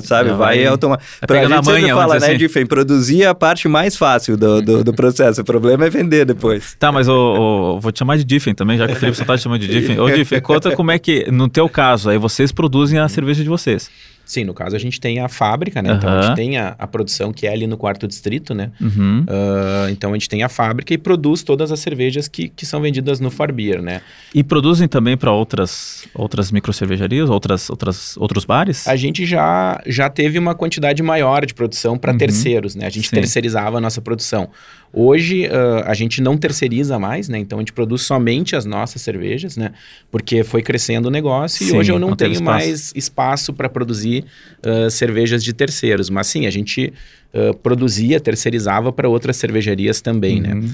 sabe, vai, vai automático. É pra gente sempre fala, né, assim. Diffen, produzir é a parte mais fácil do, do, do, processo. O problema é vender depois. Tá, mas o, vou te chamar de Diffen também, já que o Felipe só tá te chamando de Diffen. Ô, Diffen, conta como é que, no teu caso, aí vocês produzem a cerveja de vocês. Sim, no caso a gente tem a fábrica, né? Uhum. Então a gente tem a, a, produção que é ali no quarto distrito, né? Uhum. Uh, então a gente tem a fábrica e produz todas as cervejas que, que são vendidas no Farbeer, né? E produzem também para outras outras microcervejarias, outras, outras outros bares? A gente já, já teve uma quantidade maior de produção para uhum. terceiros, né? A gente Sim. terceirizava a nossa produção. Hoje uh, a gente não terceiriza mais, né? Então a gente produz somente as nossas cervejas, né? Porque foi crescendo o negócio sim, e hoje eu não, não tenho espaço. mais espaço para produzir uh, cervejas de terceiros. Mas sim, a gente uh, produzia, terceirizava para outras cervejarias também, né? uhum. né?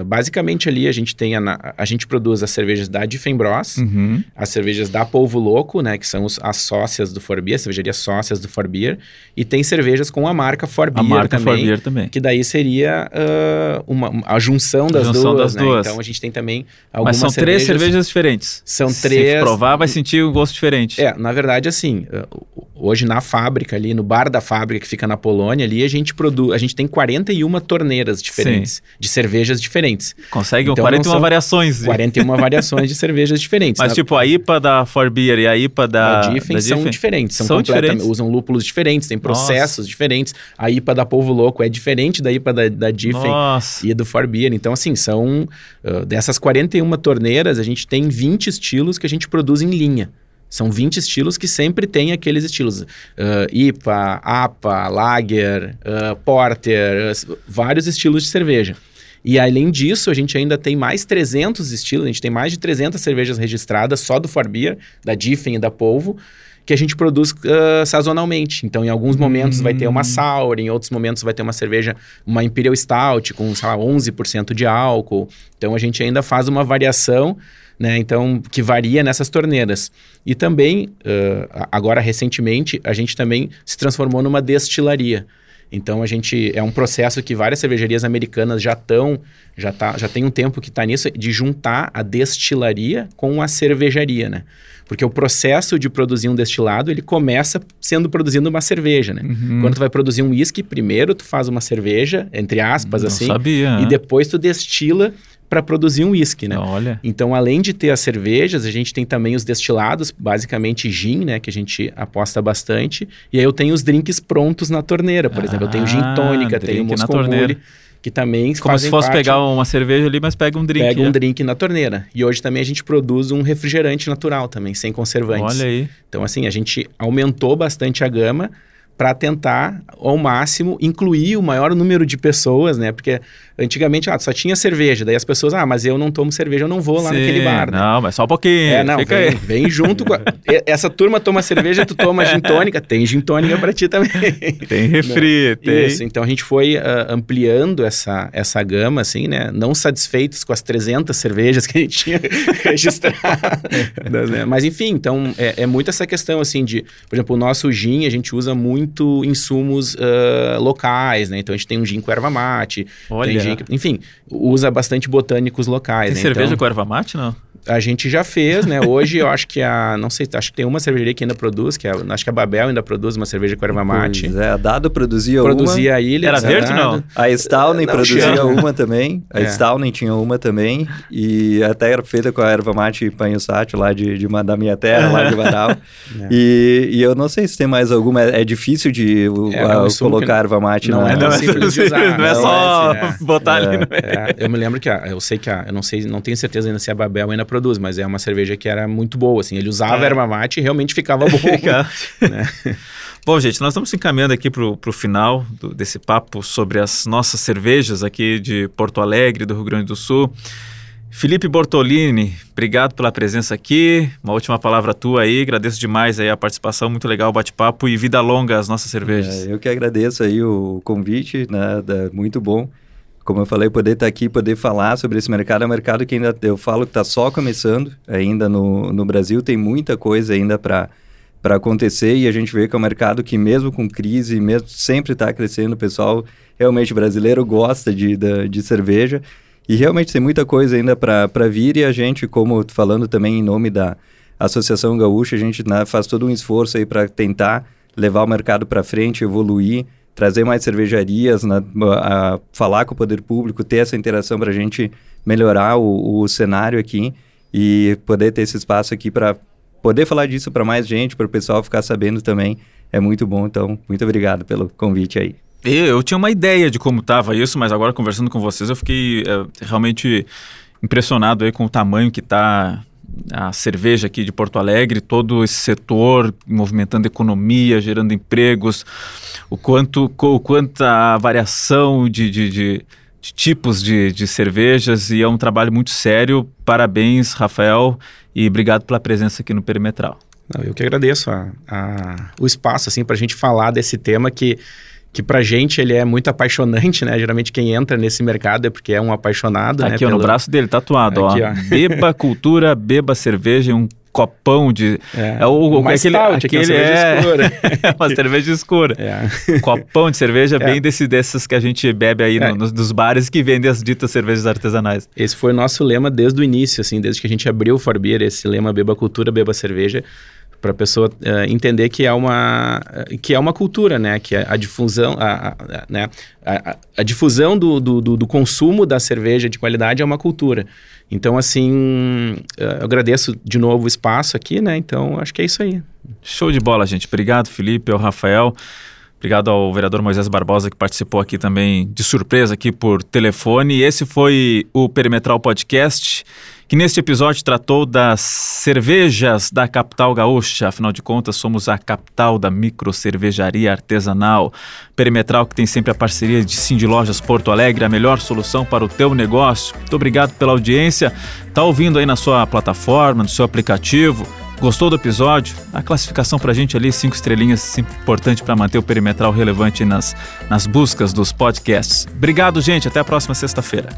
Uh, basicamente ali a gente tem a, a gente produz as cervejas da Diffenbros, uhum. as cervejas da Polvo Louco, né? Que são os, as sócias do Forbier, as cervejarias sócias do Forbier, e tem cervejas com a marca Forbier a marca também, Forbier também, que daí seria uh, uma, a junção das a junção duas, das né? duas. Então a gente tem também algumas Mas são cervejas, três cervejas diferentes. São três. Se provar, vai sentir um gosto diferente. É, na verdade, assim, hoje na fábrica ali, no bar da fábrica que fica na Polônia ali, ali a gente produz, a gente tem 41 torneiras diferentes, Sim. de cervejas diferentes. Consegue então, 41 variações. 41 variações de cervejas diferentes. Mas tipo, a IPA da Forbeer e a IPA da, da Diffin são diferentes, são, são diferentes. usam lúpulos diferentes, têm processos Nossa. diferentes. A IPA da Polvo Louco é diferente da IPA da, da Diffin e do Forbeer. Então, assim, são uh, dessas 41 torneiras, a gente tem 20 estilos que a gente produz em linha. São 20 estilos que sempre tem aqueles estilos. Uh, IPA, APA, Lager, uh, Porter, uh, vários estilos de cerveja. E além disso, a gente ainda tem mais 300 estilos, a gente tem mais de 300 cervejas registradas só do Forbeer, da Diffin e da Polvo, que a gente produz uh, sazonalmente. Então, em alguns momentos vai ter uma hum. sour, em outros momentos vai ter uma cerveja, uma Imperial Stout com, sei lá, 11% de álcool. Então, a gente ainda faz uma variação né? Então, que varia nessas torneiras. E também, uh, agora recentemente, a gente também se transformou numa destilaria. Então a gente é um processo que várias cervejarias americanas já estão, já tá, já tem um tempo que está nisso de juntar a destilaria com a cervejaria, né? Porque o processo de produzir um destilado, ele começa sendo produzindo uma cerveja, né? Uhum. Quando tu vai produzir um uísque, primeiro tu faz uma cerveja, entre aspas, Não assim, sabia, e depois tu destila para produzir um uísque, né? Olha. Então, além de ter as cervejas, a gente tem também os destilados, basicamente gin, né? Que a gente aposta bastante. E aí eu tenho os drinks prontos na torneira, por ah, exemplo. Eu tenho gin ah, tônica, tenho Moscow Mule, que também Como se fosse pegar uma cerveja ali, mas pega um drink. Pega um é. drink na torneira. E hoje também a gente produz um refrigerante natural também, sem conservantes. Olha aí. Então, assim, a gente aumentou bastante a gama para tentar, ao máximo, incluir o maior número de pessoas, né? Porque antigamente ah, só tinha cerveja, daí as pessoas, ah, mas eu não tomo cerveja, eu não vou lá Sim, naquele bar. Né? Não, mas só um pouquinho. É, não, vem, vem, junto com. A... Essa turma toma cerveja, tu toma gin tônica, tem gin tônica para ti também. Tem refri, né? tem. Isso, então a gente foi uh, ampliando essa, essa gama, assim, né? Não satisfeitos com as 300 cervejas que a gente tinha registradas, né? Mas enfim, então é, é muito essa questão, assim, de, por exemplo, o nosso gin, a gente usa muito insumo insumos uh, locais, né? Então a gente tem um gin com erva mate, Olha. tem gin, enfim, usa bastante botânicos locais. Tem né? cerveja então, com erva mate, não? A gente já fez, né? Hoje eu acho que a. Não sei, acho que tem uma cervejaria que ainda produz, que é, acho que a Babel ainda produz uma cerveja com erva mate. Pois é, a Dado produzia, produzia uma. a ilha. Era verde, não? A Stalnen produzia uma também. A é. Stalnen tinha uma também. E até era feita com a erva mate panhussat lá de, de, da minha terra, lá de Varal. é. e, e eu não sei se tem mais alguma. É, é difícil de é, a, colocar erva mate não, é, não, é simples de usar. Não é só é, botar ali no Eu me lembro que a, eu sei que a, eu não sei, não tenho certeza ainda se a Babel ainda produz, mas é uma cerveja que era muito boa, assim. Ele usava é. erva mate e realmente ficava bom. né? Bom, gente, nós estamos encaminhando aqui para o final do, desse papo sobre as nossas cervejas aqui de Porto Alegre, do Rio Grande do Sul. Felipe Bortolini, obrigado pela presença aqui. Uma última palavra tua aí. Agradeço demais aí a participação, muito legal o bate-papo e vida longa às nossas cervejas. É, eu que agradeço aí o convite, né, muito bom como eu falei, poder estar aqui, poder falar sobre esse mercado, é um mercado que ainda, eu falo que está só começando, ainda no, no Brasil tem muita coisa ainda para para acontecer e a gente vê que é um mercado que mesmo com crise, mesmo sempre está crescendo, o pessoal realmente brasileiro gosta de, de, de cerveja e realmente tem muita coisa ainda para vir e a gente, como falando também em nome da Associação Gaúcha, a gente né, faz todo um esforço aí para tentar levar o mercado para frente, evoluir, trazer mais cervejarias, né, a, falar com o poder público, ter essa interação para a gente melhorar o, o cenário aqui e poder ter esse espaço aqui para poder falar disso para mais gente, para o pessoal ficar sabendo também. É muito bom, então, muito obrigado pelo convite aí. Eu tinha uma ideia de como estava isso, mas agora conversando com vocês eu fiquei é, realmente impressionado aí com o tamanho que está a cerveja aqui de Porto Alegre, todo esse setor movimentando economia, gerando empregos, o quanto, o quanto a variação de, de, de, de tipos de, de cervejas e é um trabalho muito sério. Parabéns, Rafael, e obrigado pela presença aqui no Perimetral. Eu que agradeço a, a, o espaço assim para a gente falar desse tema que que pra gente ele é muito apaixonante, né? Geralmente quem entra nesse mercado é porque é um apaixonado, tá né? Aqui, ó, Pelo... no braço dele, tatuado, aqui, ó. ó. Beba cultura, beba cerveja e um copão de... É, é o, o aquele, stout, aquele é, é escura. é uma cerveja escura. É. Copão de cerveja é. bem desse, dessas que a gente bebe aí é. no, nos, nos, bares que vendem as ditas cervejas artesanais. Esse foi o nosso lema desde o início, assim, desde que a gente abriu o Forbeer, esse lema beba cultura, beba cerveja para a pessoa uh, entender que é uma que é uma cultura, né? Que é a difusão, a, a, né? a, a difusão do, do, do, consumo da cerveja de qualidade é uma cultura. Então, assim, uh, eu agradeço de novo o espaço aqui, né? Então, acho que é isso aí. Show de bola, gente. Obrigado, Felipe, ao Rafael. Obrigado ao vereador Moisés Barbosa que participou aqui também de surpresa aqui por telefone. Esse foi o Perimetral Podcast que neste episódio tratou das cervejas da capital gaúcha. Afinal de contas, somos a capital da micro cervejaria artesanal. Perimetral que tem sempre a parceria de Cindy Lojas Porto Alegre, a melhor solução para o teu negócio. Muito obrigado pela audiência. Tá ouvindo aí na sua plataforma, no seu aplicativo? Gostou do episódio? A classificação para a gente ali, cinco estrelinhas, importante para manter o perimetral relevante nas, nas buscas dos podcasts. Obrigado, gente. Até a próxima sexta-feira.